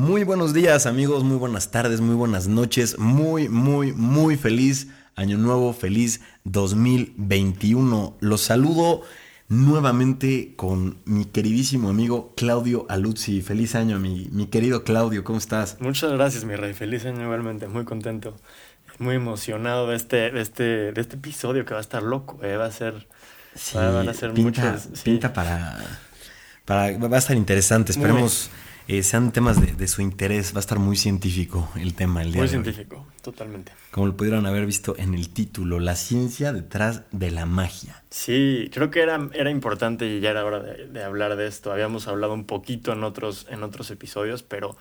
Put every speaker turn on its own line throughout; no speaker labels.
Muy buenos días amigos, muy buenas tardes, muy buenas noches, muy, muy, muy feliz año nuevo, feliz 2021. Los saludo nuevamente con mi queridísimo amigo Claudio Aluzzi. Feliz año, mi, mi querido Claudio, ¿cómo estás?
Muchas gracias, mi rey. Feliz año igualmente, muy contento, muy emocionado de este, de este, de este episodio que va a estar loco, eh. va a ser...
Sí, van a ser pinta, muchos, pinta para, para... Va a estar interesante, esperemos eh, sean temas de, de, su interés. Va a estar muy científico el tema el día
Muy científico, totalmente.
Como lo pudieron haber visto en el título, la ciencia detrás de la magia.
Sí, creo que era, era importante y ya era hora de, de hablar de esto. Habíamos hablado un poquito en otros, en otros episodios, pero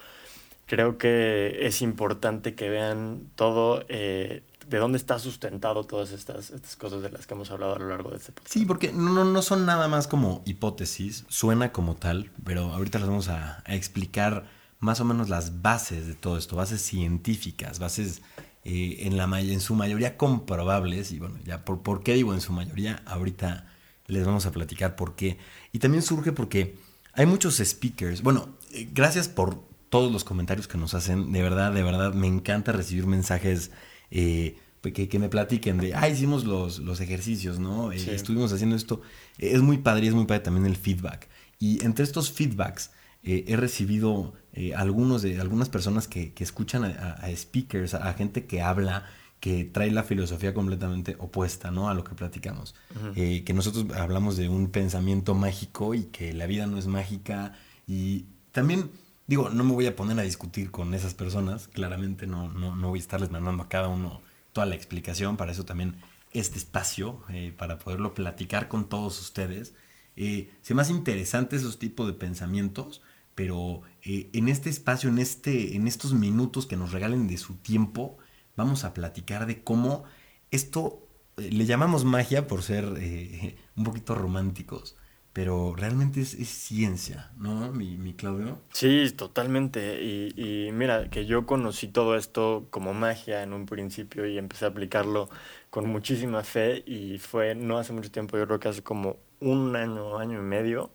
creo que es importante que vean todo eh, de dónde está sustentado todas estas, cosas de las que hemos hablado a lo largo de este podcast.
Sí, porque no, no son nada más como hipótesis, suena como tal, pero ahorita les vamos a, a explicar más o menos las bases de todo esto, bases científicas, bases eh, en, la, en su mayoría comprobables, y bueno, ya por, por qué digo en su mayoría, ahorita les vamos a platicar por qué. Y también surge porque hay muchos speakers, bueno, eh, gracias por todos los comentarios que nos hacen, de verdad, de verdad, me encanta recibir mensajes eh, que, que, me platiquen de, ah, hicimos los, los ejercicios, ¿no? Sí. Eh, estuvimos haciendo esto. Es muy padre y es muy padre también el feedback. Y entre estos feedbacks eh, he recibido eh, algunos de algunas personas que, que escuchan a, a, speakers, a, gente que habla, que trae la filosofía completamente opuesta, ¿no? A lo que platicamos. Uh -huh. que nosotros hablamos de un pensamiento mágico y que la vida no es mágica. Y también digo, no me voy a poner a discutir con esas personas, claramente no, no, no voy a estarles mandando a cada uno toda la explicación, para eso también este espacio, eh, para poderlo platicar con todos ustedes. Eh, se más interesante esos tipos de pensamientos, pero eh, en este espacio, en, este, en estos minutos que nos regalen de su tiempo, vamos a platicar de cómo esto le llamamos magia por ser un poquito románticos, pero realmente es, es, ciencia, ¿no, mi, mi Claudio?
Sí, totalmente. Y, y, mira, que yo conocí todo esto como magia en un principio y empecé a aplicarlo con muchísima fe y fue no hace mucho tiempo, yo creo que hace como un año, año y medio,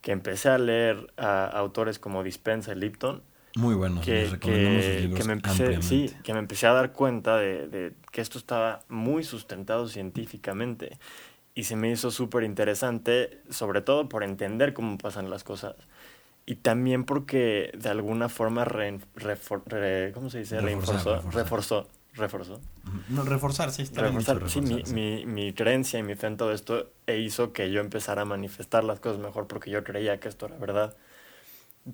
que empecé a leer a autores como Dispensa y Lipton.
Muy bueno,
que, que, que, me empecé, sí, que me empecé a dar cuenta de, de que esto estaba muy sustentado científicamente y se me hizo súper interesante, sobre todo por entender cómo pasan las cosas. Y también porque de alguna forma re, refor, re, ¿cómo se dice? Reforzar, reforzó, reforzó, reforzó.
No, reforzar, sí, está
reforzar,
bien
sí, mi, sí. Mi, mi, creencia y mi fe en todo esto e hizo que yo empezara a manifestar las cosas mejor porque yo creía que esto era verdad.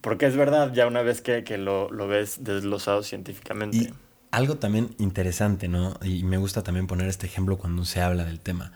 Porque es verdad ya una vez que, que lo, lo ves desglosado científicamente.
Y algo también interesante, ¿no? Y me gusta también poner este ejemplo cuando se habla del tema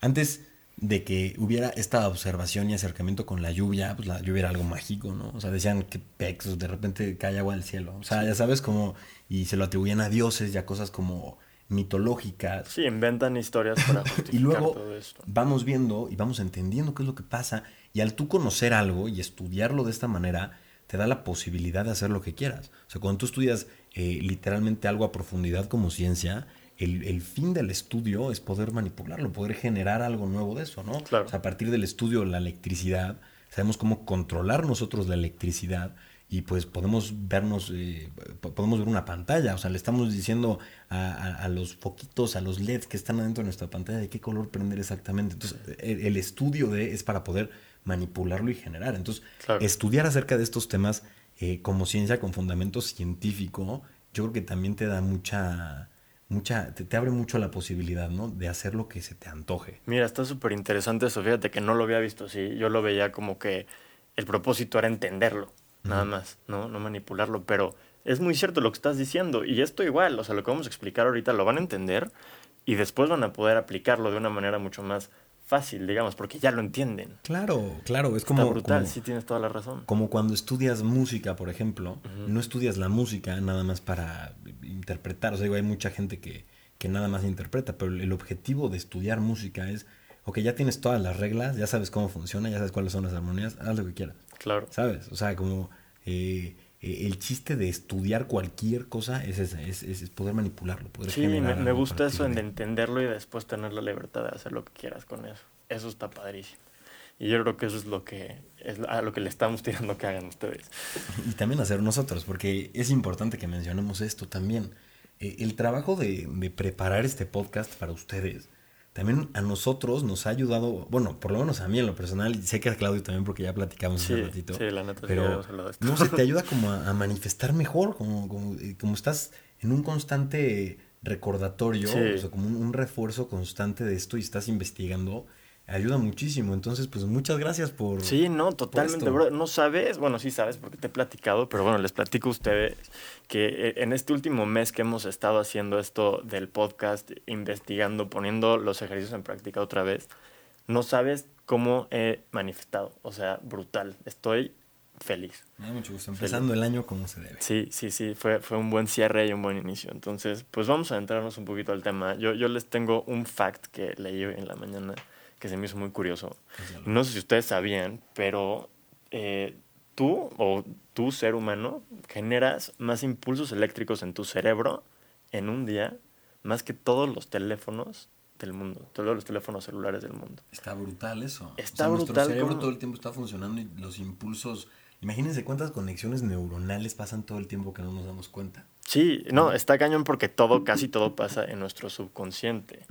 antes de que hubiera esta observación y acercamiento con la lluvia, pues la lluvia era algo mágico, ¿no? O sea, decían que pex, de repente cae agua del cielo. O sea, ya sabes como, y se lo atribuían a dioses, ya cosas como mitológicas.
Sí, inventan historias para justificar
Y luego
todo esto.
vamos viendo y vamos entendiendo qué es lo que pasa, y al tú conocer algo y estudiarlo de esta manera, te da la posibilidad de hacer lo que quieras. O sea, cuando tú estudias eh, literalmente algo a profundidad como ciencia, el, el, fin del estudio es poder manipularlo, poder generar algo nuevo de eso, ¿no?
Claro.
O sea, a partir del estudio la electricidad, sabemos cómo controlar nosotros la electricidad y pues podemos vernos, eh, podemos ver una pantalla, o sea, le estamos diciendo a, a, a, los foquitos, a los LEDs que están adentro de nuestra pantalla de qué color prender exactamente. Entonces, el, el estudio de es para poder manipularlo y generar. Entonces, claro. estudiar acerca de estos temas eh, como ciencia con fundamento científico, yo creo que también te da mucha mucha, te, te, abre mucho la posibilidad, ¿no? De hacer lo que se te antoje.
Mira, está súper interesante eso, fíjate que no lo había visto así, yo lo veía como que el propósito era entenderlo, nada uh -huh. más, ¿no? No manipularlo, pero es muy cierto lo que estás diciendo, y esto igual, o sea, lo que vamos a explicar ahorita lo van a entender y después van a poder aplicarlo de una manera mucho más fácil, digamos, porque ya lo entienden.
Claro, claro, es como...
Está brutal,
como,
sí tienes toda la razón.
Como cuando estudias música, por ejemplo, uh -huh. no estudias la música nada más para interpretar, o sea, digo, hay mucha gente que, que nada más interpreta, pero el objetivo de estudiar música es, ok, ya tienes todas las reglas, ya sabes cómo funciona, ya sabes cuáles son las armonías, haz lo que quieras.
Claro.
¿Sabes? O sea, como... Eh, el chiste de estudiar cualquier cosa es, ese, es, es, poder manipularlo. Poder
sí, me, me gusta eso en entenderlo y después tener la libertad de hacer lo que quieras con eso. Eso está padrísimo. Y yo creo que eso es lo que es a lo que le estamos tirando que hagan ustedes.
Y también hacer nosotros, porque es importante que mencionemos esto también. Eh, el trabajo de, de, preparar este podcast para ustedes, también a nosotros nos ha ayudado, bueno, por lo menos a mí en lo personal, y sé que a Claudio también porque ya platicamos un ratito. Sí, la neta, pero no sé, te ayuda como a, manifestar mejor, como, como, eh, como, estás en un constante recordatorio, o sea, como un refuerzo constante de esto y estás investigando ayuda muchísimo. Entonces, pues muchas gracias por.
Sí, no, totalmente, bro. No sabes, bueno, sí sabes porque te he platicado, pero bueno, les platico a ustedes que eh, en este último mes que hemos estado haciendo esto del podcast, investigando, poniendo los ejercicios en práctica otra vez, no sabes cómo he manifestado. O sea, brutal. Estoy feliz.
Me da mucho gusto. Empezando el año como se debe.
Sí, sí, sí. Fue, fue un buen cierre y un buen inicio. Entonces, pues vamos a entrarnos un poquito al tema. Yo, yo les tengo un fact que leí en la mañana que se me hizo muy curioso. No sé si ustedes sabían, pero eh, tú o tu ser humano generas más impulsos eléctricos en tu cerebro en un día más que todos los teléfonos del mundo, todos los teléfonos celulares del mundo.
Está brutal eso. Está brutal. Nuestro cerebro todo el tiempo está funcionando y los impulsos. Imagínense cuántas conexiones neuronales pasan todo el tiempo que no nos damos cuenta.
Sí, no, está cañón porque todo, casi todo pasa en nuestro subconsciente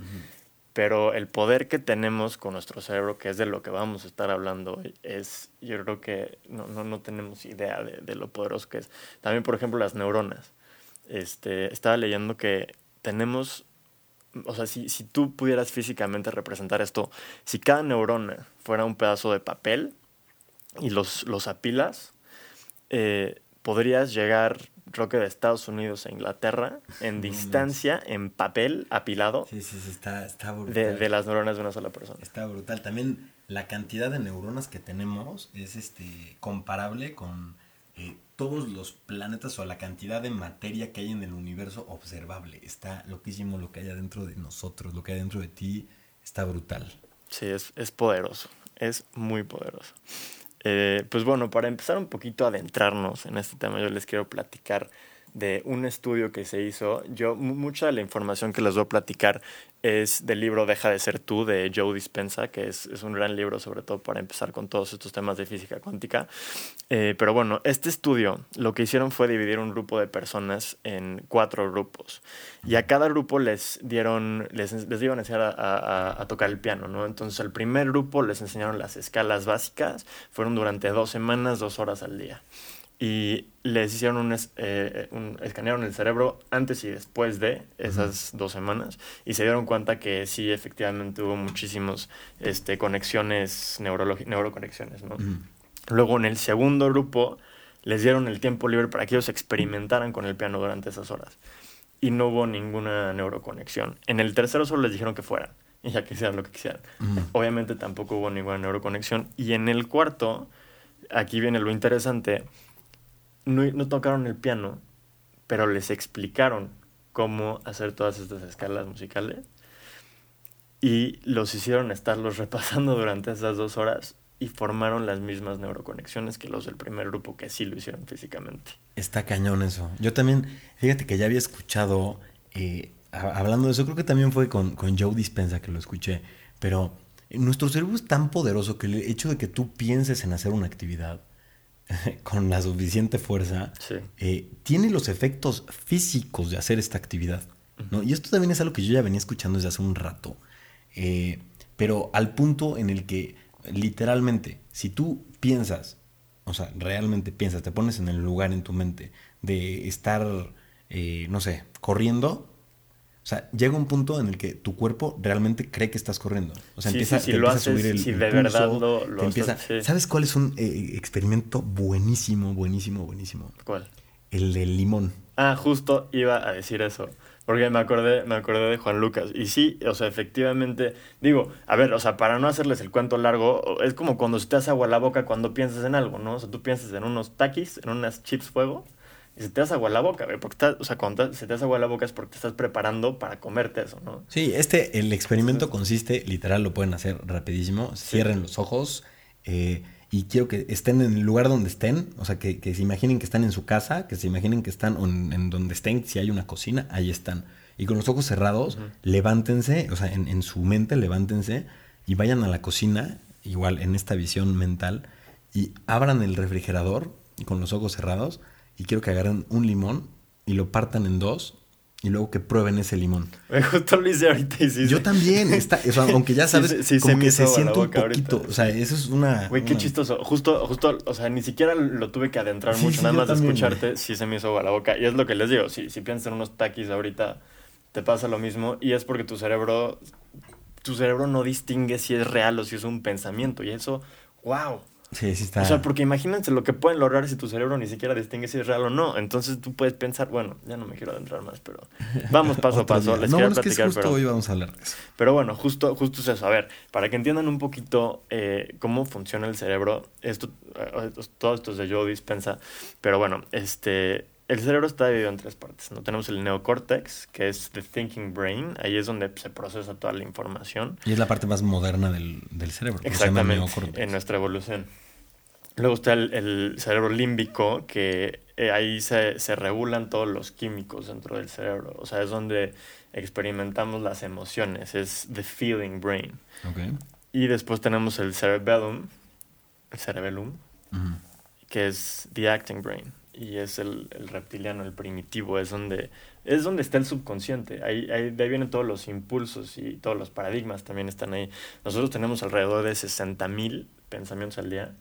pero el poder que tenemos con nuestro cerebro, que es de lo que vamos a estar hablando hoy, es, yo creo que no, no, no tenemos idea de, de, lo poderoso que es. También, por ejemplo, las neuronas. Este, estaba leyendo que tenemos, o sea, si, si tú pudieras físicamente representar esto, si cada neurona fuera un pedazo de papel y los, los apilas, eh, podrías llegar que de Estados Unidos a Inglaterra, en distancia, en papel, apilado.
Sí, sí, sí, está, brutal.
De, las neuronas de una sola persona.
Está brutal. También la cantidad de neuronas que tenemos es este comparable con eh, todos los planetas o la cantidad de materia que hay en el universo observable. Está loquísimo lo que hay adentro de nosotros, lo que hay dentro de ti, está brutal.
Sí, es, es poderoso, es muy poderoso. Eh, pues bueno, para empezar un poquito a adentrarnos en este tema, yo les quiero platicar de un estudio que se hizo. Yo, mucha de la información que les voy a platicar es del libro Deja de ser tú de Joe Dispensa, que es, es un gran libro, sobre todo para empezar con todos estos temas de física cuántica. Eh, pero bueno, este estudio lo que hicieron fue dividir un grupo de personas en cuatro grupos. Y a cada grupo les dieron, les, les iban a enseñar a, a, tocar el piano, ¿no? Entonces al primer grupo les enseñaron las escalas básicas, fueron durante dos semanas, dos horas al día y les hicieron un, eh, un, escanearon el cerebro antes y después de esas dos semanas y se dieron cuenta que sí efectivamente hubo muchísimas este, conexiones neuroconexiones ¿no? luego en el segundo grupo les dieron el tiempo libre para que ellos experimentaran con el piano durante esas horas y no hubo ninguna neuroconexión. En el tercero solo les dijeron que fueran y ya que hicieran lo que quisieran. Obviamente tampoco hubo ninguna neuroconexión. Y en el cuarto aquí viene lo interesante no, tocaron el piano, pero les explicaron cómo hacer todas estas escalas musicales y los hicieron estarlos repasando durante esas dos horas y formaron las mismas neuroconexiones que los del primer grupo que sí lo hicieron físicamente.
Está cañón eso. Yo también, fíjate que ya había escuchado, eh, hablando de eso, creo que también fue con, con Joe Dispensa que lo escuché, pero nuestro cerebro es tan poderoso que el hecho de que tú pienses en hacer una actividad con la suficiente fuerza, eh, tiene los efectos físicos de hacer esta actividad. ¿no? Y esto también es algo que yo ya venía escuchando desde hace un rato. Eh, pero al punto en el que, literalmente, si tú piensas, o sea, realmente piensas, te pones en el lugar en tu mente de estar, eh, no sé, corriendo, sea, llega un punto en el que tu cuerpo realmente cree que estás corriendo. O sea, empieza, a subir el, si de verdad lo, empieza, ¿Sabes cuál es un eh, experimento buenísimo, buenísimo, buenísimo?
¿Cuál?
El del limón.
Ah, justo iba a decir eso. Porque me acordé, me acordé de Juan Lucas. Y sí, o sea, efectivamente, digo, a ver, o sea, para no hacerles el cuento largo, es como cuando se te hace agua a la boca cuando piensas en algo, ¿no? O sea, tú piensas en unos taquis, en unas chips fuego, y se te hace agua la boca, güey, porque o sea, cuando se te hace agua la boca es porque te estás preparando para comerte eso, ¿no?
Sí, este, el experimento consiste, literal, lo pueden hacer rapidísimo, cierren los ojos eh, y quiero que estén en el lugar donde estén, o sea, que, se imaginen que están en su casa, que se imaginen que están en, donde estén, si hay una cocina, ahí están. Y con los ojos cerrados, levántense, o sea, en, en su mente levántense y vayan a la cocina igual en esta visión mental, y abran el refrigerador con los ojos cerrados y quiero que agarren un limón y lo partan en dos y luego que prueben ese limón.
Justo lo hice ahorita y sí.
Yo también, está, aunque ya sabes, como que se siente un poquito. O sea, eso es una.
Güey, qué chistoso. Justo, justo, o sea, ni siquiera lo tuve que adentrar mucho, nada más de escucharte, sí se me hizo agua la boca. Y es lo que les digo, si, si piensas en unos taquis ahorita, te pasa lo mismo. Y es porque tu cerebro, tu cerebro no distingue si es real o si es un pensamiento. Y eso, wow.
Sí, sí está.
O sea, porque imagínense lo que pueden lograr si tu cerebro ni siquiera distingue si es real o no. Entonces tú puedes pensar, bueno, ya no me quiero adentrar más, pero vamos paso a paso. Les
no, quiero platicar, es que justo hoy vamos a hablar de eso.
Pero bueno, justo, justo es eso. A ver, para que entiendan un poquito eh, cómo funciona el cerebro, esto, eh, todo esto es de Joe Dispensa, pero bueno, este, el cerebro está dividido en tres partes. ¿no? Tenemos el neocórtex, que es the thinking brain. Ahí es donde se procesa toda la información.
Y es la parte más moderna del, del cerebro.
Exactamente, en nuestra evolución. Luego está el, cerebro límbico, que eh, ahí se, se, regulan todos los químicos dentro del cerebro. O sea, es donde experimentamos las emociones. Es the feeling brain.
Okay.
Y después tenemos el cerebellum, el cerebellum, que es the acting brain. Y es el, el, reptiliano, el primitivo. Es donde, es donde está el subconsciente. Ahí, ahí, de ahí vienen todos los impulsos y todos los paradigmas también están ahí. Nosotros tenemos alrededor de 60.000 pensamientos al día.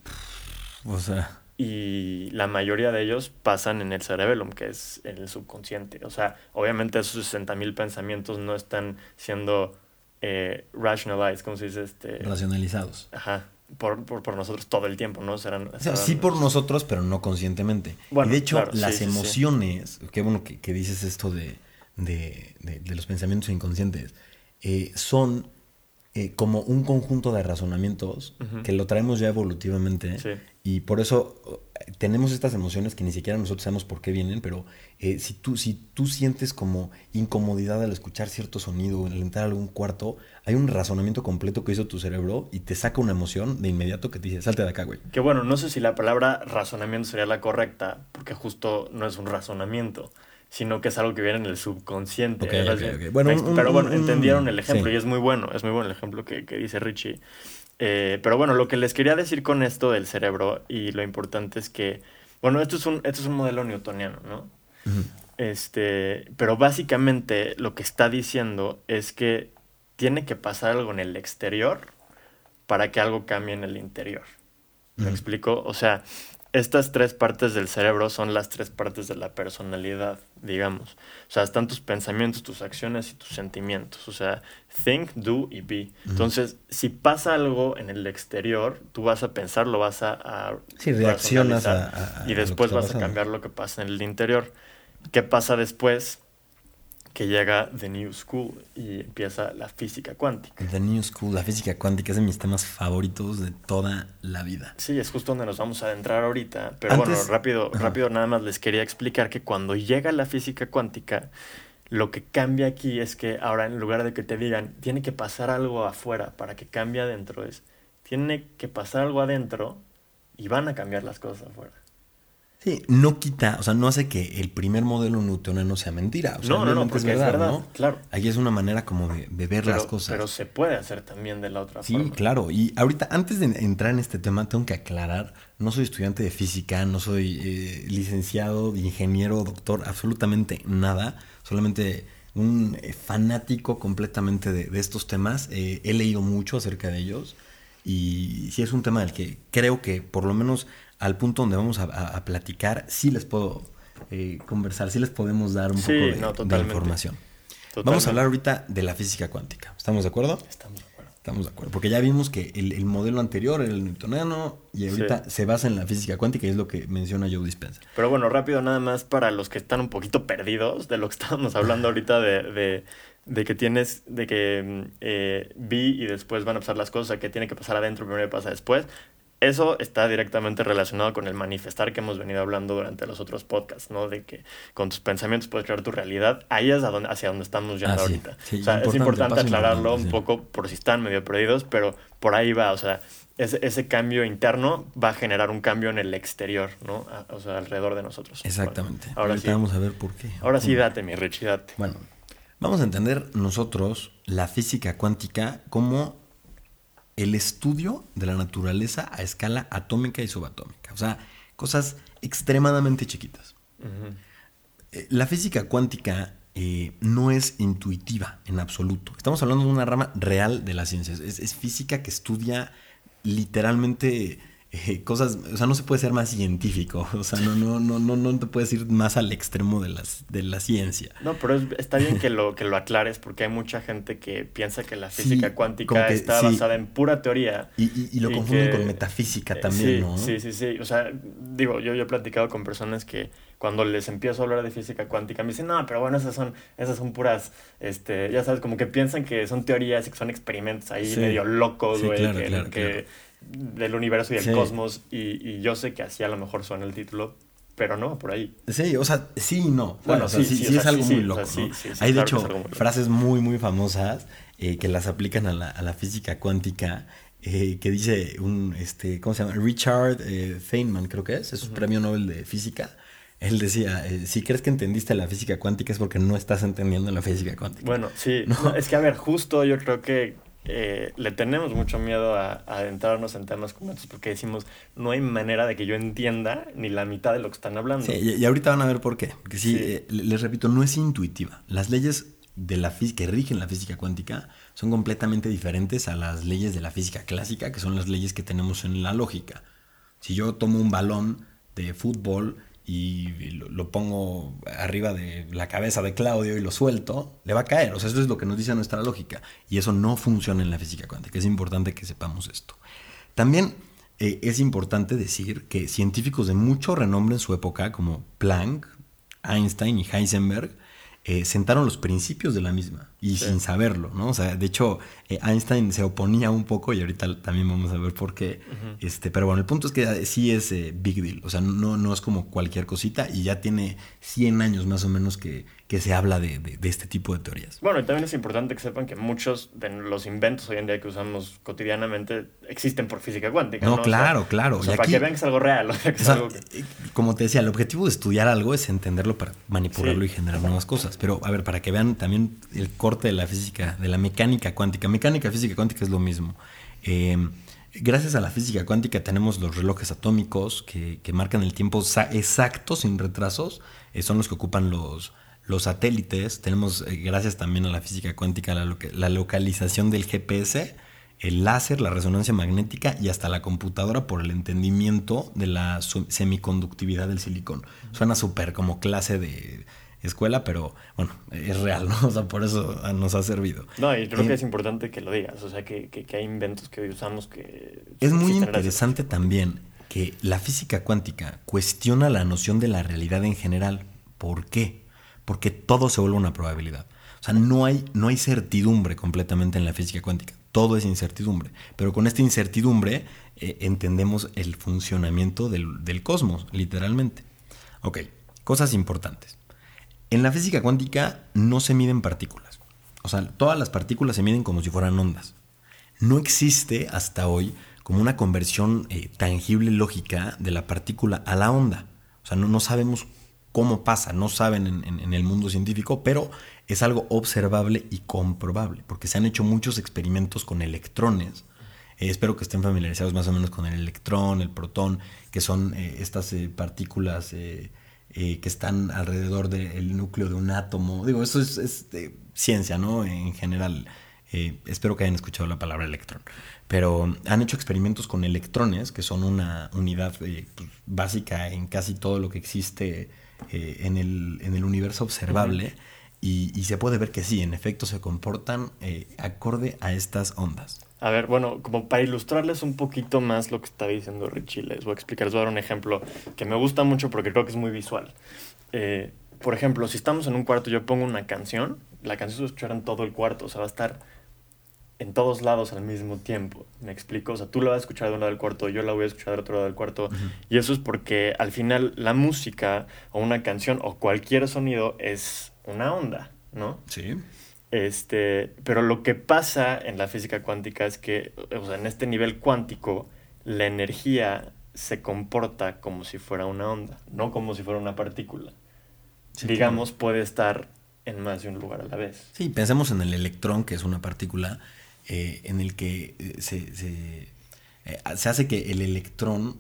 O sea.
Y la mayoría de ellos pasan en el cerebellum, que es el subconsciente. O sea, obviamente esos 60.000 pensamientos no están siendo eh, rationalized, ¿cómo se dice? Este...
Racionalizados.
Ajá. Por, por, por, nosotros todo el tiempo, ¿no? Serán,
sí por nosotros, pero no conscientemente. y de hecho, las emociones, qué bueno que, que dices esto de, de, de, los pensamientos inconscientes, eh, son eh, como un conjunto de razonamientos que lo traemos ya evolutivamente y por eso eh, tenemos estas emociones que ni siquiera nosotros sabemos por qué vienen, pero eh, si, tú, si tú sientes como incomodidad al escuchar cierto sonido, al entrar a algún cuarto, hay un razonamiento completo que hizo tu cerebro y te saca una emoción de inmediato que te dice, salte de acá, güey.
Que bueno, no sé si la palabra razonamiento sería la correcta, porque justo no es un razonamiento sino que es algo que viene en el subconsciente. pero bueno, entendieron el ejemplo y es muy bueno, es muy bueno el ejemplo que, dice Richie. Eh, pero bueno, lo que les quería decir con esto del cerebro y lo importante es que, bueno, esto es un, esto es un modelo newtoniano, ¿no? Este, pero básicamente lo que está diciendo es que tiene que pasar algo en el exterior para que algo cambie en el interior. ¿Me explico? O sea, estas tres partes del cerebro son las tres partes de la personalidad, digamos. O sea, están tus pensamientos, tus acciones y tus sentimientos. O sea, think, do y be. Entonces, si pasa algo en el exterior, tú vas a pensar, lo vas a... a
sí, reaccionas a,
Y después vas a cambiar lo que pasa en el interior. ¿Qué pasa después? Que llega The New School y empieza la física cuántica.
The New School, la física cuántica es de mis temas favoritos de toda la vida.
Sí, es justo donde nos vamos a adentrar ahorita. Pero bueno, rápido, rápido nada más les quería explicar que cuando llega la física cuántica, lo que cambia aquí es que ahora en lugar de que te digan, tiene que pasar algo afuera para que cambie adentro, es, tiene que pasar algo adentro y van a cambiar las cosas afuera.
Sí, no quita, o sea, no hace que el primer modelo newtoniano sea mentira. O sea,
no, no, no, porque es verdad, ¿no? claro.
Ahí es una manera como de, ver las cosas.
Pero se puede hacer también de la otra
sí,
forma.
Sí, claro. Y ahorita, antes de entrar en este tema, tengo que aclarar, no soy estudiante de física, no soy eh, licenciado, ingeniero, doctor, absolutamente nada. Solamente un eh, fanático completamente de, estos temas. Eh, he leído mucho acerca de ellos. Y sí es un tema del que creo que por lo menos al punto donde vamos a, platicar, sí les puedo eh, conversar, sí les podemos dar un poco de, información. Vamos a hablar ahorita de la física cuántica. ¿Estamos de acuerdo?
Estamos de acuerdo.
Estamos de acuerdo. Porque ya vimos que el, modelo anterior era el newtoniano y ahorita se basa en la física cuántica y es lo que menciona Joe Dispenza.
Pero bueno, rápido nada más para los que están un poquito perdidos de lo que estábamos hablando ahorita de, de, que tienes, de que eh, vi y después van a pasar las cosas, que tiene que pasar adentro primero y pasa después. Eso está directamente relacionado con el manifestar que hemos venido hablando durante los otros podcasts, ¿no? De que con tus pensamientos puedes crear tu realidad. Ahí es hacia donde estamos yendo ah, ahorita. o sea, es importante aclararlo un poco por si están medio perdidos, pero por ahí va. O sea, ese, ese, cambio interno va a generar un cambio en el exterior, ¿no? o sea, alrededor de nosotros.
Exactamente. ahora sí. vamos a ver por qué.
Ahora sí, date, mi Richie, date.
Bueno, vamos a entender nosotros la física cuántica como el estudio de la naturaleza a escala atómica y subatómica. O sea, cosas extremadamente chiquitas. Eh, la física cuántica eh, no es intuitiva en absoluto. Estamos hablando de una rama real de las ciencias. Es, física que estudia literalmente eh, cosas, o sea, no se puede ser más científico, o sea, no, no, no, no, no te puedes ir más al extremo de, las, de la ciencia.
No, pero está bien que lo, que lo aclares porque hay mucha gente que piensa que la física cuántica está basada en pura teoría.
Y, lo confunden con metafísica eh, también, ¿no?
Sí, sí, sí, o sea, digo, yo, yo he platicado con personas que cuando les empiezo a hablar de física cuántica me dicen, no, pero bueno, esas son, esas son puras, este, ya sabes, como que piensan que son teorías y que son experimentos ahí medio locos, güey, que del universo y del cosmos. Y, yo sé que así a lo mejor suena el título, pero no, por ahí.
Sí, o sea, sí y no. Bueno, sí, sí, es algo muy loco. Hay de hecho frases muy, muy famosas eh, que las aplican a la, a la física cuántica. Eh, que dice un, este, ¿cómo se llama? Richard eh, Feynman, creo que es, es un premio Nobel de física. Él decía, si crees que entendiste la física cuántica es porque no estás entendiendo la física cuántica.
Bueno, sí, es que a ver, justo yo creo que eh, le tenemos mucho miedo a, adentrarnos en temas como estos porque decimos, no hay manera de que yo entienda ni la mitad de lo que están hablando.
Sí, y, ahorita van a ver por qué. Porque sí, eh, les repito, no es intuitiva. Las leyes de la que rigen la física cuántica son completamente diferentes a las leyes de la física clásica, que son las leyes que tenemos en la lógica. Si yo tomo un balón de fútbol y lo, pongo arriba de la cabeza de Claudio y lo suelto, le va a caer. O sea, eso es lo que nos dice nuestra lógica. Y eso no funciona en la física cuántica. Es importante que sepamos esto. También eh, es importante decir que científicos de mucho renombre en su época, como Planck, Einstein y Heisenberg, eh, sentaron los principios de la misma y sin saberlo, ¿no? O sea, de hecho, eh, Einstein se oponía un poco y ahorita también vamos a ver por qué. este, pero bueno, el punto es que eh, sí es big deal, o sea, no, no es como cualquier cosita y ya tiene 100 años más o menos que, que se habla de, de, este tipo de teorías.
Bueno, y también es importante que sepan que muchos de los inventos hoy en día que usamos cotidianamente existen por física cuántica.
No, claro, claro.
O sea, para que vean que es algo real.
Eh, como te decía, el objetivo de estudiar algo es entenderlo para manipularlo y generar nuevas cosas. Pero, a ver, para que vean también el corte de la física, de la mecánica cuántica. Mecánica, física cuántica es lo mismo. Eh, gracias a la física cuántica tenemos los relojes atómicos que, que marcan el tiempo exacto, sin retrasos. Eh, son los que ocupan los los satélites, tenemos, eh, gracias también a la física cuántica, la, localización del GPS, el láser, la resonancia magnética y hasta la computadora por el entendimiento de la semiconductividad del silicón. Suena súper como clase de escuela, pero bueno, es real, ¿no? O sea, por eso nos ha servido.
No, y creo que eh, es importante que lo digas, o sea, que, que, hay inventos que hoy usamos que...
Es muy interesante también que la física cuántica cuestiona la noción de la realidad en general. ¿Por qué? porque todo se vuelve una probabilidad. O sea, no hay, no hay certidumbre completamente en la física cuántica, todo es incertidumbre, pero con esta incertidumbre eh, entendemos el funcionamiento del, del cosmos, literalmente. Ok, cosas importantes. En la física cuántica no se miden partículas. O sea, todas las partículas se miden como si fueran ondas. No existe hasta hoy como una conversión eh, tangible lógica de la partícula a la onda. O sea, no, no sabemos cómo pasa, no saben en, el mundo científico, pero es algo observable y comprobable, porque se han hecho muchos experimentos con electrones. Eh, espero que estén familiarizados más o menos con el electrón, el protón, que son eh, estas eh, que están alrededor del núcleo de un átomo. Digo, eso es, ciencia, ¿no? En general. espero que hayan escuchado la palabra electrón. Pero han hecho experimentos con electrones, que son una unidad pues, básica en casi todo lo que existe eh, en, el, en, el, universo observable y, y, se puede ver que sí, en efecto se comportan eh, acorde a estas ondas.
A ver, bueno, como para ilustrarles un poquito más lo que está diciendo Richie, les voy a explicar, les voy a dar un ejemplo que me gusta mucho porque creo que es muy visual. Eh, por ejemplo, si estamos en un cuarto, yo pongo una canción, la canción se va a escuchar en todo el cuarto, o sea, va a estar en todos lados al mismo tiempo. ¿Me explico? O sea, tú la vas a escuchar de un lado del cuarto, yo la voy a escuchar del otro lado del cuarto. Y eso es porque al final la música o una canción o cualquier sonido es una onda, ¿no?
Sí.
Este, pero lo que pasa en la física cuántica es que, o sea, en este nivel cuántico, la energía se comporta como si fuera una onda, no como si fuera una partícula. Digamos, puede estar en más de un lugar a la vez.
Sí, pensemos en el electrón, que es una partícula eh, en el que eh, se, se, se, hace que el electrón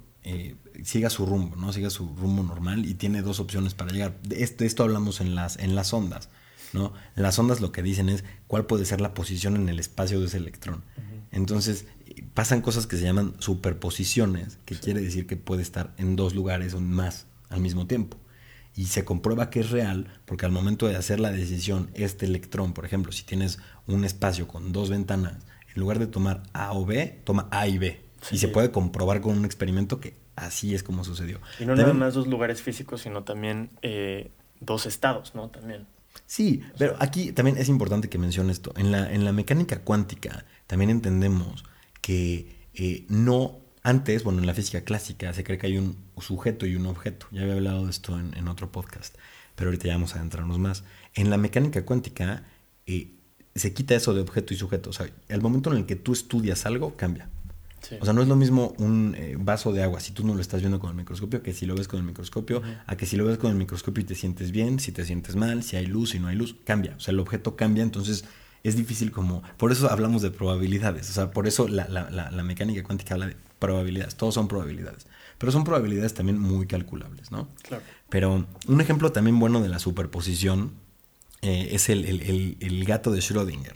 siga su rumbo, ¿no? Siga su rumbo normal y tiene dos opciones para llegar. De esto, esto hablamos en las, en las ondas, ¿no? Las ondas lo que dicen es cuál puede ser la posición en el espacio de ese electrón. Entonces, pasan cosas que se llaman superposiciones, que quiere decir que puede estar en dos lugares o más al mismo tiempo. Y se comprueba que es real porque al momento de hacer la decisión, este electrón, por ejemplo, si tienes un espacio con dos ventanas, en lugar de tomar A o B, toma A y B. Y se puede comprobar con un experimento que así es como sucedió.
Y no nada más dos lugares físicos, sino también eh, dos estados, ¿no? También.
Sí, pero aquí también es importante que mencione esto. En la, en la mecánica cuántica también entendemos que eh, no antes, bueno, en la física clásica se cree que hay un sujeto y un objeto. Ya había hablado de esto en, otro podcast, pero ahorita ya vamos a adentrarnos más. En la mecánica cuántica eh, se quita eso de objeto y sujeto. O sea, el momento en el que tú estudias algo, cambia. O sea, no es lo mismo un eh, vaso de agua si tú no lo estás viendo con el microscopio que si lo ves con el microscopio, a que si lo ves con el microscopio y te sientes bien, si te sientes mal, si hay luz, si no hay luz, cambia. O sea, el objeto cambia, entonces es difícil como... Por eso hablamos de probabilidades. O sea, por eso la, la, la, mecánica cuántica habla de probabilidades. Todos son probabilidades. Pero son probabilidades también muy calculables, ¿no? Claro. Pero un ejemplo también bueno de la superposición eh, es el, el, el, gato de Schrödinger.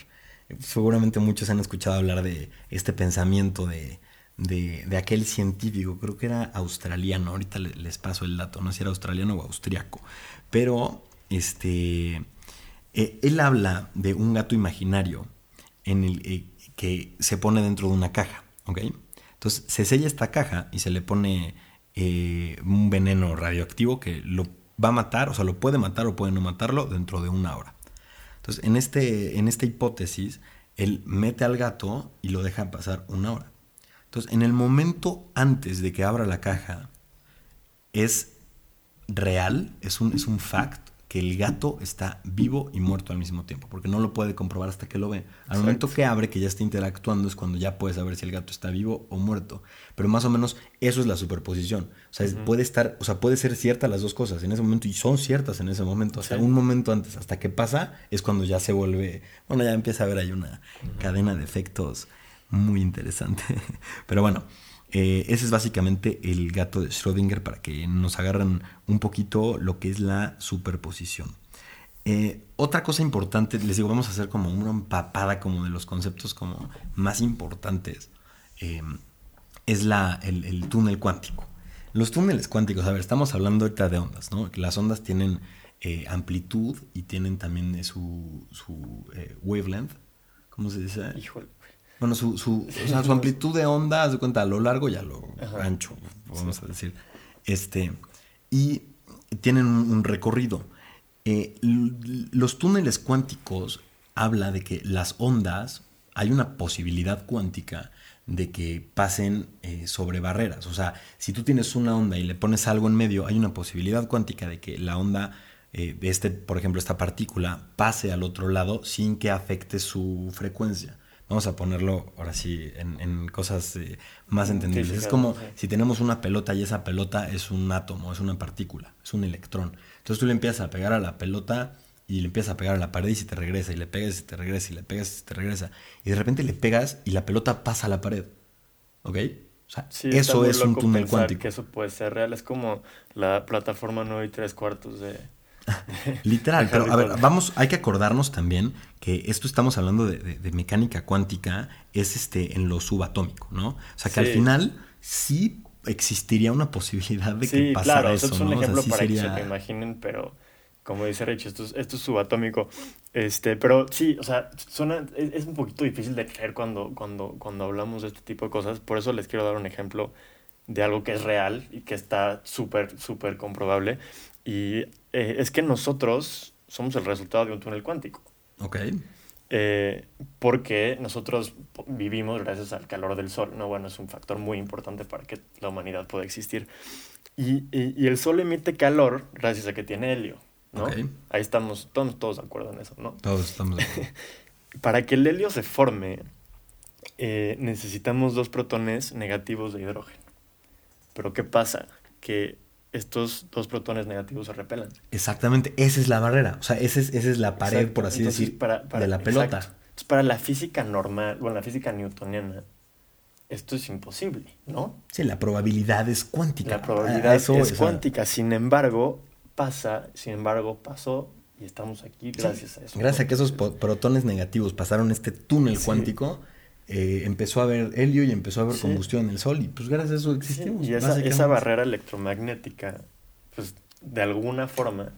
Seguramente muchos han escuchado hablar de este pensamiento de, de, de aquel científico, creo que era australiano, ahorita les paso el dato, no sé si era australiano o austriaco, pero este eh, él habla de un gato imaginario en el eh, que se pone dentro de una caja, ¿ok? Entonces se sella esta caja y se le pone eh, un veneno radioactivo que lo va a matar, o sea, lo puede matar o puede no matarlo dentro de una hora. Entonces, en, este, en esta hipótesis, él mete al gato y lo deja pasar una hora. Entonces, en el momento antes de que abra la caja, es real, es un, es un fact, que el gato está vivo y muerto al mismo tiempo, porque no lo puede comprobar hasta que lo ve. Al momento que abre, que ya está interactuando, es cuando ya puede saber si el gato está vivo o muerto. Pero más o menos eso es la superposición. O sea, puede estar, o sea, puede ser cierta las dos cosas en ese momento y son ciertas en ese momento. Hasta un momento antes, hasta que pasa, es cuando ya se vuelve, bueno, ya empieza a haber ahí una cadena de efectos muy interesante. Pero bueno, eh, ese es básicamente el gato de Schrödinger para que nos agarren un poquito lo que es la superposición. Eh, otra cosa importante, les digo, vamos a hacer como una empapada como de los conceptos como más importantes, eh, es la, el, túnel cuántico. Los túneles cuánticos, a ver, estamos hablando ahorita de ondas, ¿no? Las ondas tienen amplitud y tienen también su, su wavelength, ¿cómo se dice? Híjole. Bueno, su, su, su amplitud de onda, haz de cuenta, a lo largo y a lo ancho, vamos a decir. Este, y tienen un, recorrido. Eh, los túneles cuánticos habla de que las ondas, hay una posibilidad cuántica de que pasen eh, sobre barreras. O sea, si tú tienes una onda y le pones algo en medio, hay una posibilidad cuántica de que la onda eh, de este, por ejemplo, esta partícula pase al otro lado sin que afecte su frecuencia. Vamos a ponerlo ahora sí en, cosas eh, más entendibles. es como si tenemos una pelota y esa pelota es un átomo, es una partícula, es un electrón. Entonces tú le empiezas a pegar a la pelota y le empiezas a pegar a la pared y se te regresa, y le pegas y te regresa, y le pegas y te regresa. Y de repente le pegas y la pelota pasa a la pared. ¿Ok? O sea,
eso es un túnel cuántico. que eso puede ser real. Es como la plataforma 9 y 3 cuartos de
Literal, pero a ver, vamos, hay que acordarnos también que esto estamos hablando de, mecánica cuántica, es este en lo subatómico, ¿no? O sea que al final sí existiría una posibilidad de que pasara claro, eso. es un ejemplo
para que se lo imaginen, pero como dice Rich, esto es, esto es subatómico. Este, pero sí, o sea, suena, es, un poquito difícil de creer cuando, cuando, cuando hablamos de este tipo de cosas. Por eso les quiero dar un ejemplo de algo que es real y que está súper, súper comprobable. Y eh, es que nosotros somos el resultado de un túnel cuántico. Ok. Eh, porque nosotros vivimos gracias al calor del sol, ¿no? Bueno, es un factor muy importante para que la humanidad pueda existir. Y, y, el sol emite calor gracias a que tiene helio, ¿no? Ahí estamos todos, todos de acuerdo en eso, ¿no?
Todos estamos de acuerdo.
para que el helio se forme, eh, necesitamos dos protones negativos de hidrógeno. Pero ¿qué pasa? Que estos dos protones negativos se repelan.
Exactamente, esa es la barrera. O sea, esa es, esa es la pared, por así decir, de la pelota.
Entonces, para la física normal, bueno, la física newtoniana, esto es imposible, ¿no?
Sí, la probabilidad es cuántica.
La probabilidad es cuántica. Sin embargo, pasa, sin embargo, pasó y estamos aquí gracias a eso.
Gracias a que esos protones negativos pasaron este túnel cuántico, eh, empezó a haber helio y empezó a haber combustión en el Sol y pues gracias a eso existimos.
y esa, esa barrera electromagnética, pues de alguna forma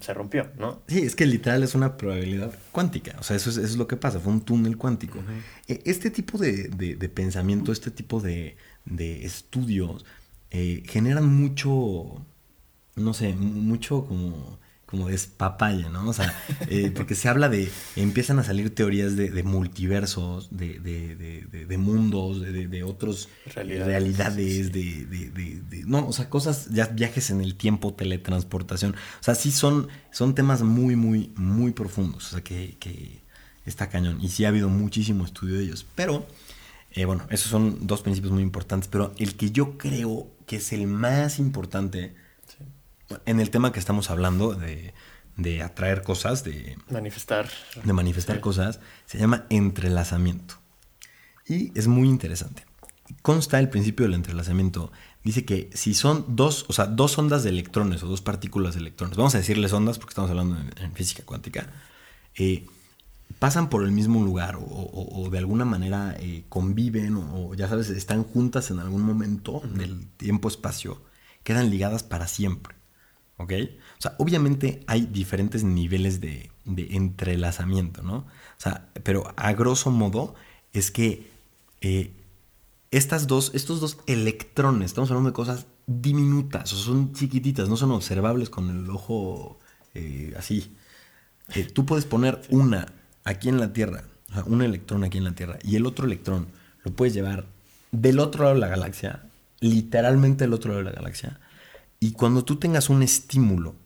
se rompió, ¿no?
Sí, es que literal es una probabilidad cuántica. O sea, eso es, lo que pasa, fue un túnel cuántico. E, este tipo de, pensamiento, este tipo de, estudios eh, generan mucho, no sé, mucho como como despapaya, ¿no? O sea, eh, porque se habla de, empiezan a salir teorías de, multiversos, de, de mundos, de, otros realidades, de, no, o sea, cosas, ya viajes en el tiempo, teletransportación, o sea, sí son, son temas muy, muy, muy profundos, o sea, que, que está cañón, y sí ha habido muchísimo estudio de ellos, pero, eh, bueno, esos son dos principios muy importantes, pero el que yo creo que es el más importante, en el tema que estamos hablando de, atraer cosas, de
manifestar,
de manifestar cosas, se llama entrelazamiento. Y es muy interesante. Consta el principio del entrelazamiento. Dice que si son dos, o sea, dos ondas de electrones o dos partículas de electrones, vamos a decirles ondas porque estamos hablando en, física cuántica, eh, pasan por el mismo lugar o, de alguna manera eh, conviven o, ya sabes, están juntas en algún momento del tiempo-espacio, quedan ligadas para siempre. ¿Ok? O sea, obviamente hay diferentes niveles de, entrelazamiento, ¿no? O sea, pero a grosso modo es que eh, estas dos, estos dos electrones, estamos hablando de cosas diminutas, o son chiquititas, no son observables con el ojo eh, así. Eh, tú puedes poner una aquí en la Tierra, o sea, un electrón aquí en la Tierra, y el otro electrón lo puedes llevar del otro lado de la galaxia, literalmente del otro lado de la galaxia, y cuando tú tengas un estímulo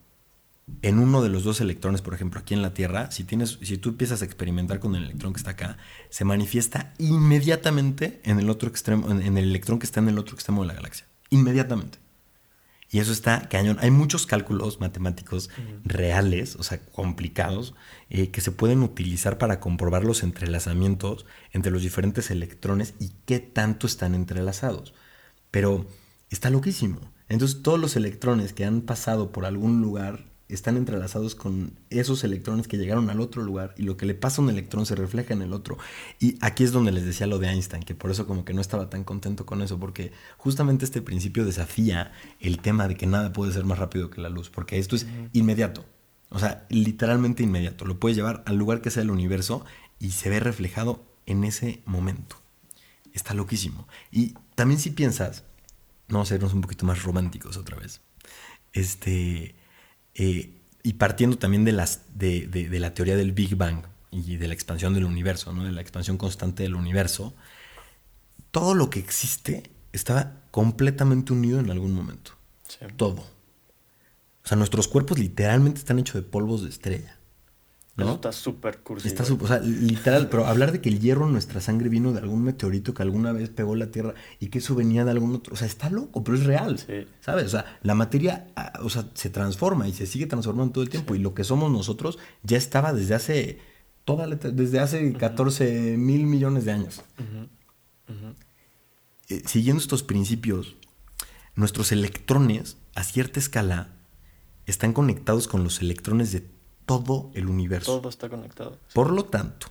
en uno de los dos electrones, por ejemplo, aquí en la Tierra, si, tienes, si tú empiezas a experimentar con el electrón que está acá, se manifiesta inmediatamente en el otro extremo, en el electrón que está en el otro extremo de la galaxia. Inmediatamente. Y eso está cañón. Hay muchos cálculos matemáticos reales, o sea, complicados, eh, que se pueden utilizar para comprobar los entrelazamientos entre los diferentes electrones y qué tanto están entrelazados. Pero está loquísimo. Entonces todos los electrones que han pasado por algún lugar están entrelazados con esos electrones que llegaron al otro lugar y lo que le pasa a un electrón se refleja en el otro. Y aquí es donde les decía lo de Einstein, que por eso como que no estaba tan contento con eso, porque justamente este principio desafía el tema de que nada puede ser más rápido que la luz, porque esto es inmediato. O sea, literalmente inmediato. Lo puedes llevar al lugar que sea el universo y se ve reflejado en ese momento. Está loquísimo. Y también si piensas, vamos a sernos un poquito más románticos otra vez. Este, eh, y partiendo también de, las, de, la teoría del Big Bang y de la expansión del universo, ¿no? de la expansión constante del universo, todo lo que existe estaba completamente unido en algún momento. Todo. O sea, nuestros cuerpos literalmente están hechos de polvos de estrella.
¿No? está súper cursi.
Está o sea, literal, pero hablar de que el hierro en nuestra sangre vino de algún meteorito que alguna vez pegó la Tierra y que eso venía de algún otro, o sea, está loco, pero es real. ¿Sabes? O sea, la materia, ah, o sea, se transforma y se sigue transformando todo el tiempo y lo que somos nosotros ya estaba desde hace toda desde hace 14 mil millones de años. Eh, siguiendo estos principios, nuestros electrones a cierta escala están conectados con los electrones de todo el universo.
Todo está conectado.
Por lo tanto,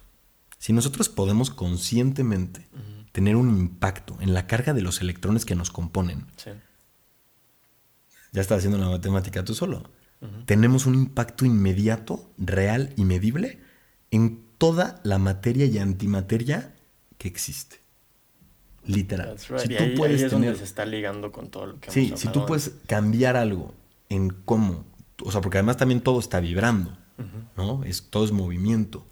si nosotros podemos conscientemente tener un impacto en la carga de los electrones que nos componen, ya estás haciendo la matemática tú solo. Tenemos un impacto inmediato, real y medible en toda la materia y antimateria que existe. Literal.
Si tú puedes es donde se está ligando con todo lo que
Sí, si tú puedes cambiar algo en cómo, o sea, porque además también todo está vibrando. ¿No? Es, todo es movimiento.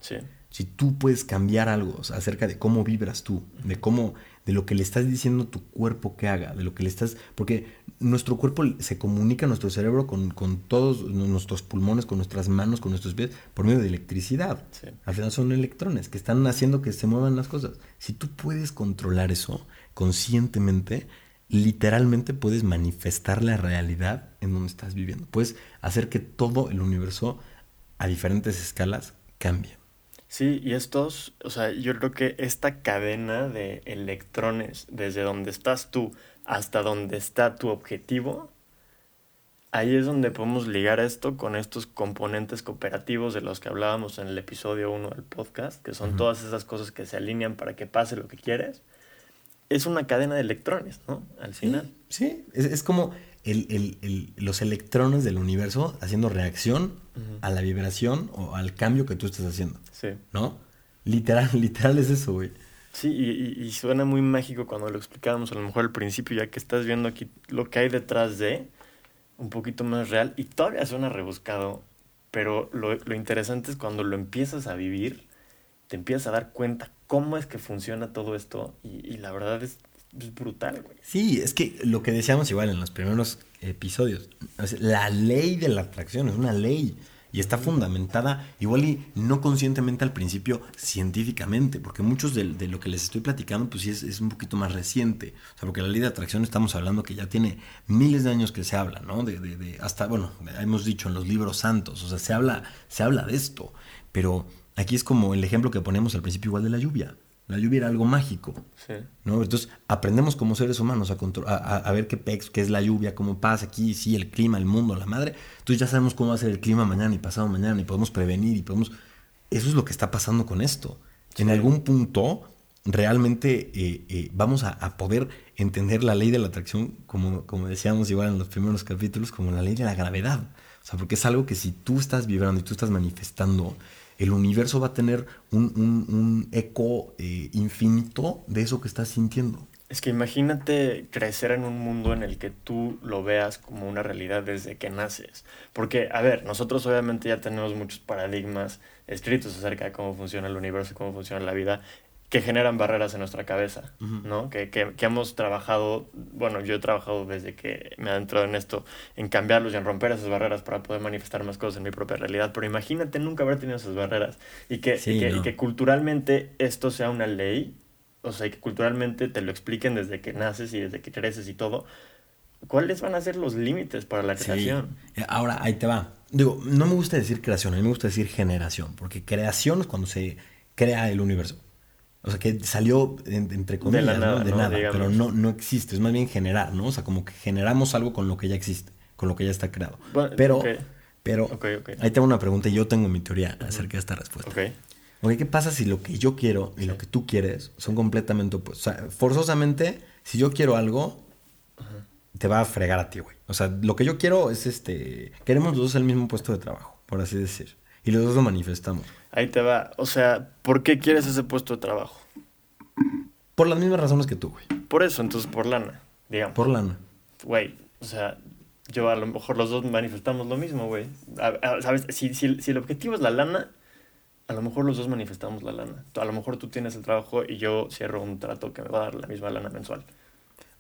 Si tú puedes cambiar algo acerca de cómo vibras tú, de cómo, de lo que le estás diciendo a tu cuerpo que haga, de lo que le estás, porque nuestro cuerpo se comunica, nuestro cerebro con, todos nuestros pulmones, con nuestras manos, con nuestros pies, por medio de electricidad. Al final son electrones que están haciendo que se muevan las cosas. Si tú puedes controlar eso conscientemente, literalmente puedes manifestar la realidad en donde estás viviendo. Puedes hacer que todo el universo a diferentes escalas cambia.
Sí, y estos, o sea, yo creo que esta cadena de electrones, desde donde estás tú hasta donde está tu objetivo, ahí es donde podemos ligar esto con estos componentes cooperativos de los que hablábamos en el episodio 1 del podcast, que son todas esas cosas que se alinean para que pase lo que quieres. Es una cadena de electrones, ¿no? Al final.
Sí, Es, como los electrones del universo haciendo reacción a la vibración o al cambio que tú estás haciendo. Sí. ¿No? Literal, literal es eso, güey.
Sí, y, y, suena muy mágico cuando lo explicábamos a lo mejor al principio, ya que estás viendo aquí lo que hay detrás de, un poquito más real, y todavía suena rebuscado, pero lo, lo interesante es cuando lo empiezas a vivir, te empiezas a dar cuenta cómo es que funciona todo esto, y, y la verdad es brutal, güey.
Sí, es que lo que decíamos igual en los primeros episodios, la ley de la atracción es una ley y está fundamentada igual y no conscientemente al principio científicamente, porque muchos de, lo que les estoy platicando pues sí es, un poquito más reciente, o sea, porque la ley de atracción estamos hablando que ya tiene miles de años que se habla, ¿no? De, de, hasta, bueno, hemos dicho en los libros santos, o sea, se habla, se habla de esto, pero aquí es como el ejemplo que ponemos al principio igual de la lluvia. La lluvia era algo mágico. ¿no? Entonces aprendemos como seres humanos a, a, ver qué pex, qué es la lluvia, cómo pasa aquí, sí, el clima, el mundo, la madre. Entonces ya sabemos cómo va a ser el clima mañana y pasado mañana y podemos prevenir y podemos... Eso es lo que está pasando con esto. En algún punto realmente eh, eh, vamos a, poder entender la ley de la atracción, como, como decíamos igual en los primeros capítulos, como la ley de la gravedad. O sea, porque es algo que si tú estás vibrando y tú estás manifestando, el universo va a tener un, eco eh, infinito de eso que estás sintiendo.
Es que imagínate crecer en un mundo en el que tú lo veas como una realidad desde que naces. Porque, a ver, nosotros obviamente ya tenemos muchos paradigmas escritos acerca de cómo funciona el universo cómo funciona la vida que generan barreras en nuestra cabeza, ¿no? Que, que, que, hemos trabajado, bueno, yo he trabajado desde que me he entrado en esto, en cambiarlos y en romper esas barreras para poder manifestar más cosas en mi propia realidad, pero imagínate nunca haber tenido esas barreras y que, y que, culturalmente esto sea una ley, o sea, que culturalmente te lo expliquen desde que naces y desde que creces y todo, ¿cuáles van a ser los límites para la creación?
Ahora, ahí te va. Digo, no me gusta decir creación, a mí me gusta decir generación, porque creación es cuando se crea el universo. O sea, que salió entre comillas, de, nada, ¿no? de nada, pero no, no existe, es más bien generar, ¿no? O sea, como que generamos algo con lo que ya existe, con lo que ya está creado. pero, pero, ahí tengo una pregunta y yo tengo mi teoría acerca de esta respuesta. Ok. ¿qué pasa si lo que yo quiero y lo que tú quieres son completamente opuestos? O sea, forzosamente, si yo quiero algo, te va a fregar a ti, güey. O sea, lo que yo quiero es este. Queremos los dos el mismo puesto de trabajo, por así decir. Y los dos lo manifestamos.
Ahí te va. O sea, ¿por qué quieres ese puesto de trabajo?
Por las mismas razones que tú, güey.
Por eso, entonces por lana, digamos.
Por lana.
Güey, o sea, yo a lo mejor los dos manifestamos lo mismo, güey. ¿Sabes? Si, si, si el objetivo es la lana, a lo mejor los dos manifestamos la lana. A lo mejor tú tienes el trabajo y yo cierro un trato que me va a dar la misma lana mensual.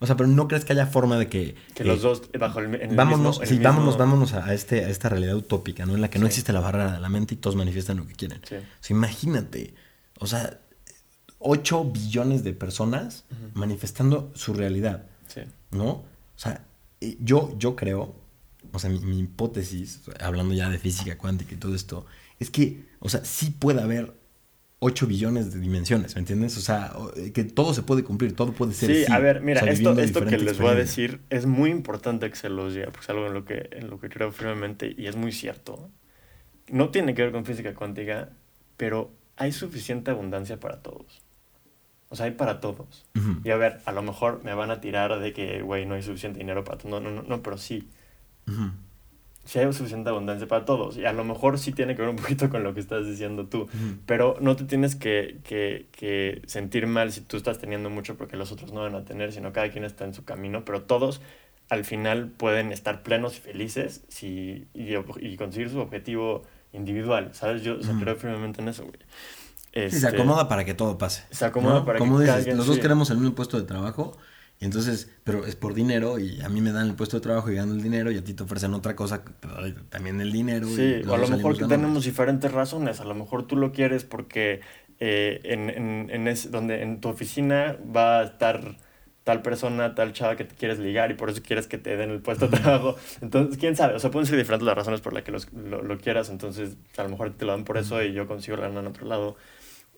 O sea, pero no crees que haya forma de que...
Que los dos bajo el, en
vámonos, sí, vámonos, vámonos a, este, a esta realidad utópica, ¿no? En la que no existe la barrera de la mente y todos manifiestan lo que quieren. Sí. O sea, imagínate, o sea, 8 billones de personas manifestando su realidad, sí. ¿no? O sea, yo, yo creo, o sea, mi, mi hipótesis, hablando ya de física cuántica y todo esto, es que, o sea, sí puede haber 8 billones de dimensiones, ¿me entiendes? O sea, que todo se puede cumplir, todo puede ser.
Sí, a ver, mira, esto, esto que les voy a decir es muy importante que se los diga, porque es algo en lo que, en lo que creo firmemente y es muy cierto. No tiene que ver con física cuántica, pero hay suficiente abundancia para todos. O sea, hay para todos. Y a ver, a lo mejor me van a tirar de que, güey, no hay suficiente dinero para todos. No, no, no, no, pero sí si hay suficiente abundancia para todos. Y a lo mejor sí tiene que ver un poquito con lo que estás diciendo tú. Pero no te tienes que, que, que, sentir mal si tú estás teniendo mucho porque los otros no van a tener, sino cada quien está en su camino. Pero todos al final pueden estar plenos y felices si, y, y conseguir su objetivo individual. ¿Sabes? Yo creo firmemente en eso, güey.
se este, acomoda para que todo pase. Se acomoda para que dices, Los dos queremos el mismo puesto de trabajo entonces, pero es por dinero y a mí me dan el puesto de trabajo y gano el dinero y a ti te ofrecen otra cosa, también el dinero.
Sí, o a lo mejor que tenemos diferentes razones. A lo mejor tú lo quieres porque eh, en, en, en donde en tu oficina va a estar tal persona, tal chava que te quieres ligar y por eso quieres que te den el puesto de trabajo. Entonces, quién sabe, o sea, pueden ser diferentes las razones por las que lo, lo, quieras, entonces a lo mejor te lo dan por eso y yo consigo ganar en otro lado.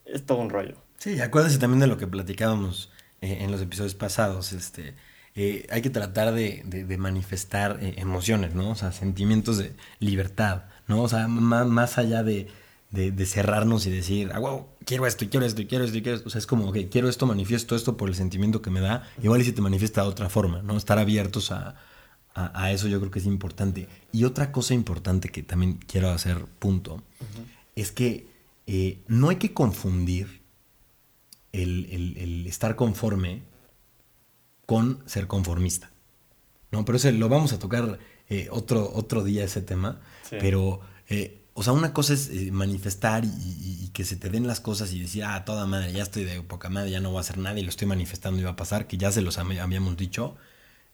Es todo un rollo.
Sí, acuérdense también de lo que platicábamos eh, en los episodios pasados, este... Eh, hay que tratar de, de, manifestar eh, emociones, ¿no? O sea, sentimientos de libertad, ¿no? O sea, más, más allá de, de, cerrarnos y decir, ah, wow, quiero esto y quiero esto y quiero esto y quiero esto. O sea, es como, ok, quiero esto, manifiesto esto por el sentimiento que me da. Igual y si te manifiesta de otra forma, ¿no? Estar abiertos a, a, eso yo creo que es importante. Y otra cosa importante que también quiero hacer punto es que eh, no hay que confundir el, el, estar conforme con ser conformista. ¿no? Pero eso lo vamos a tocar eh, otro, otro día ese tema. Pero eh, o sea, una cosa es eh, manifestar y, que se te den las cosas y decir, ah, toda madre, ya estoy de poca madre, ya no voy a hacer nada y lo estoy manifestando y va a pasar, que ya se los habíamos dicho.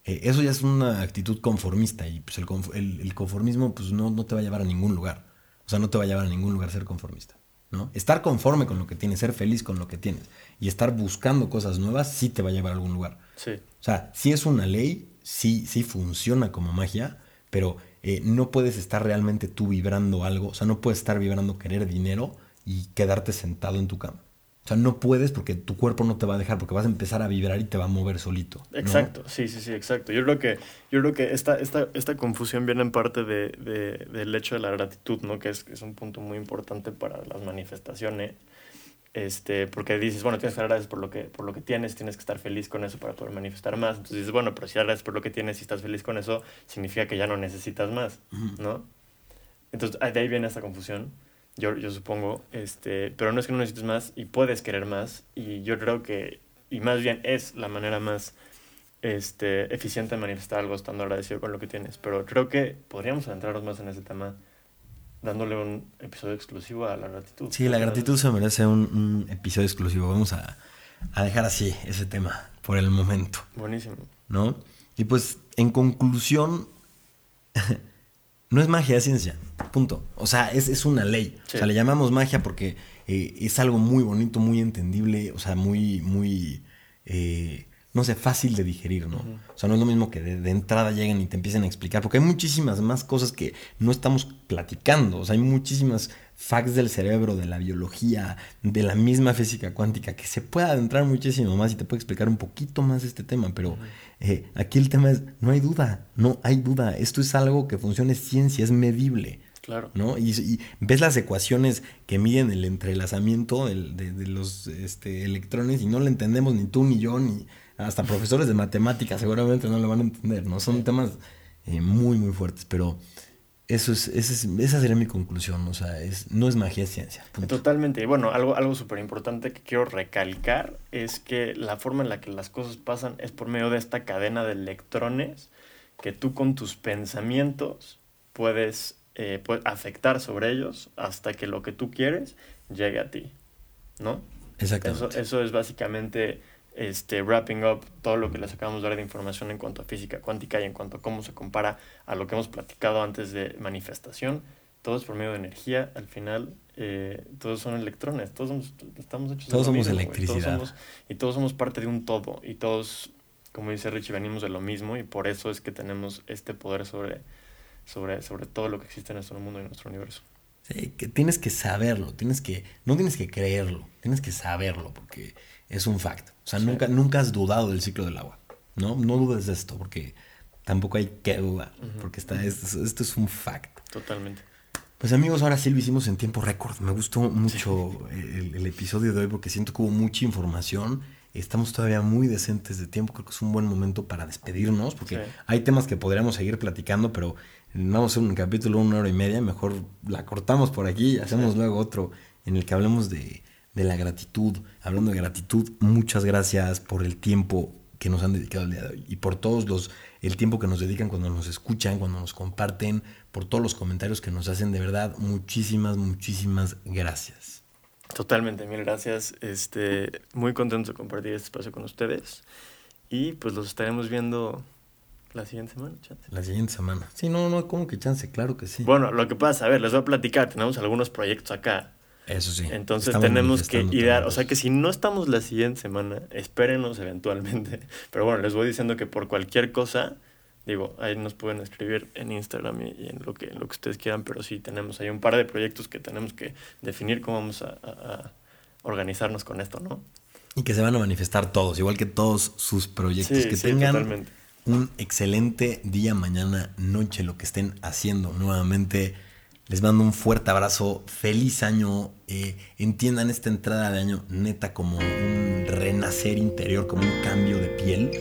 Eso ya es una actitud conformista y pues el, conformismo pues no, no, te va a llevar a ningún lugar. O sea, no te va a llevar a ningún lugar ser conformista. ¿No? Estar conforme con lo que tienes, ser feliz con lo que tienes y estar buscando cosas nuevas sí te va a llevar a algún lugar.
Sí.
O sea, si es una ley, sí, sí funciona como magia, pero eh, no puedes estar realmente tú vibrando algo, o sea, no puedes estar vibrando querer dinero y quedarte sentado en tu cama. O sea, no puedes porque tu cuerpo no te va a dejar, porque vas a empezar a vibrar y te va a mover solito.
Exacto, sí, sí, sí, exacto. Yo creo que, yo creo que esta, esta, esta confusión viene en parte de, de, del hecho de la gratitud, ¿no? Que es, es un punto muy importante para las manifestaciones este, porque dices, bueno, tienes que agradecer por lo que, por lo que tienes, tienes que estar feliz con eso para poder manifestar más. Entonces dices, bueno, pero si agradeces por lo que tienes y estás feliz con eso, significa que ya no necesitas más, ¿no? Entonces, de ahí viene esta confusión, yo, yo supongo, este, pero no es que no necesites más y puedes querer más, y yo creo que, y más bien es la manera más este, eficiente de manifestar algo estando agradecido con lo que tienes, pero creo que podríamos adentrarnos más en ese tema dándole un episodio exclusivo a la gratitud.
Sí, la gratitud se merece un, episodio exclusivo. Vamos a, dejar así ese tema por el momento.
Buenísimo.
¿No? Y pues, en conclusión, no es magia, es ciencia. Punto. O sea, es, una ley. O sea, le llamamos magia porque eh, es algo muy bonito, muy entendible, o sea, muy, muy... Eh, no sé, fácil de digerir, ¿no? O sea, no es lo mismo que de, entrada lleguen y te empiecen a explicar, porque hay muchísimas más cosas que no estamos platicando, o sea, hay muchísimas facts del cerebro, de la biología, de la misma física cuántica, que se puede adentrar muchísimo más y te puede explicar un poquito más este tema, pero eh, aquí el tema es, no hay duda, no hay duda, esto es algo que funciona, es ciencia, es medible.
Claro.
¿no? Y, ves las ecuaciones que miden el entrelazamiento de, de, los este, electrones y no lo entendemos ni tú ni yo, ni hasta profesores de matemáticas seguramente no lo van a entender, ¿no? Son temas eh, muy, muy fuertes, pero eso es, esa sería mi conclusión, o sea, es, no es magia, es ciencia.
Totalmente. Y bueno, algo, algo súper importante que quiero recalcar es que la forma en la que las cosas pasan es por medio de esta cadena de electrones que tú con tus pensamientos puedes, eh, puedes afectar sobre ellos hasta que lo que tú quieres llegue a ti, ¿no?
Exactamente.
Eso, eso es básicamente este, wrapping up todo lo que les acabamos de dar de información en cuanto a física cuántica y en cuanto a cómo se compara a lo que hemos platicado antes de manifestación. Todo es por medio de energía, al final eh, todos son electrones, todos somos, estamos hechos
Todos somos electricidad.
Y todos somos, y todos somos parte de un todo, y todos, como dice Richie, venimos de lo mismo, y por eso es que tenemos este poder sobre, sobre, sobre todo lo que existe en nuestro mundo y en nuestro universo.
Sí, que tienes que saberlo, tienes que, no tienes que creerlo, tienes que saberlo, porque es un fact. O sea, nunca, nunca has dudado del ciclo del agua. ¿no? No dudes de esto, porque tampoco hay que dudar. Porque está, esto, es un fact.
Totalmente.
Pues amigos, ahora sí lo hicimos en tiempo récord. Me gustó mucho el, episodio de hoy porque siento que hubo mucha información. Estamos todavía muy decentes de tiempo. Creo que es un buen momento para despedirnos porque hay temas que podríamos seguir platicando, pero vamos a hacer un capítulo una hora y media. Mejor la cortamos por aquí y hacemos luego otro en el que hablemos de de la gratitud. Hablando de gratitud, muchas gracias por el tiempo que nos han dedicado el día de hoy y por todos los el tiempo que nos dedican cuando nos escuchan, cuando nos comparten, por todos los comentarios que nos hacen, de verdad, muchísimas muchísimas gracias.
Totalmente, mil gracias. Este, muy contento de compartir este espacio con ustedes y pues los estaremos viendo la siguiente semana, chance.
La siguiente semana. Sí, no, no, como que chance, claro que sí.
Bueno, lo que pasa, a ver, les voy a platicar, tenemos algunos proyectos acá
Eso sí.
Entonces tenemos que idear, o sea que si no estamos la siguiente semana, espérenos eventualmente. Pero bueno, les voy diciendo que por cualquier cosa, digo, ahí nos pueden escribir en Instagram y, en, lo que, lo que ustedes quieran, pero sí tenemos ahí un par de proyectos que tenemos que definir cómo vamos a, organizarnos con esto, ¿no?
Y que se van a manifestar todos, igual que todos sus proyectos, que tengan un excelente día, mañana, noche, lo que estén haciendo. Nuevamente les mando un fuerte abrazo, feliz año, eh, entiendan esta entrada de año neta como un renacer interior, como un cambio de piel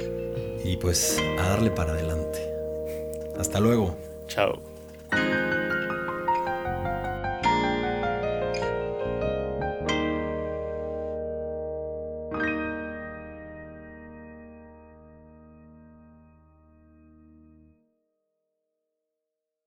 y pues a darle para adelante. Hasta luego.
Chao.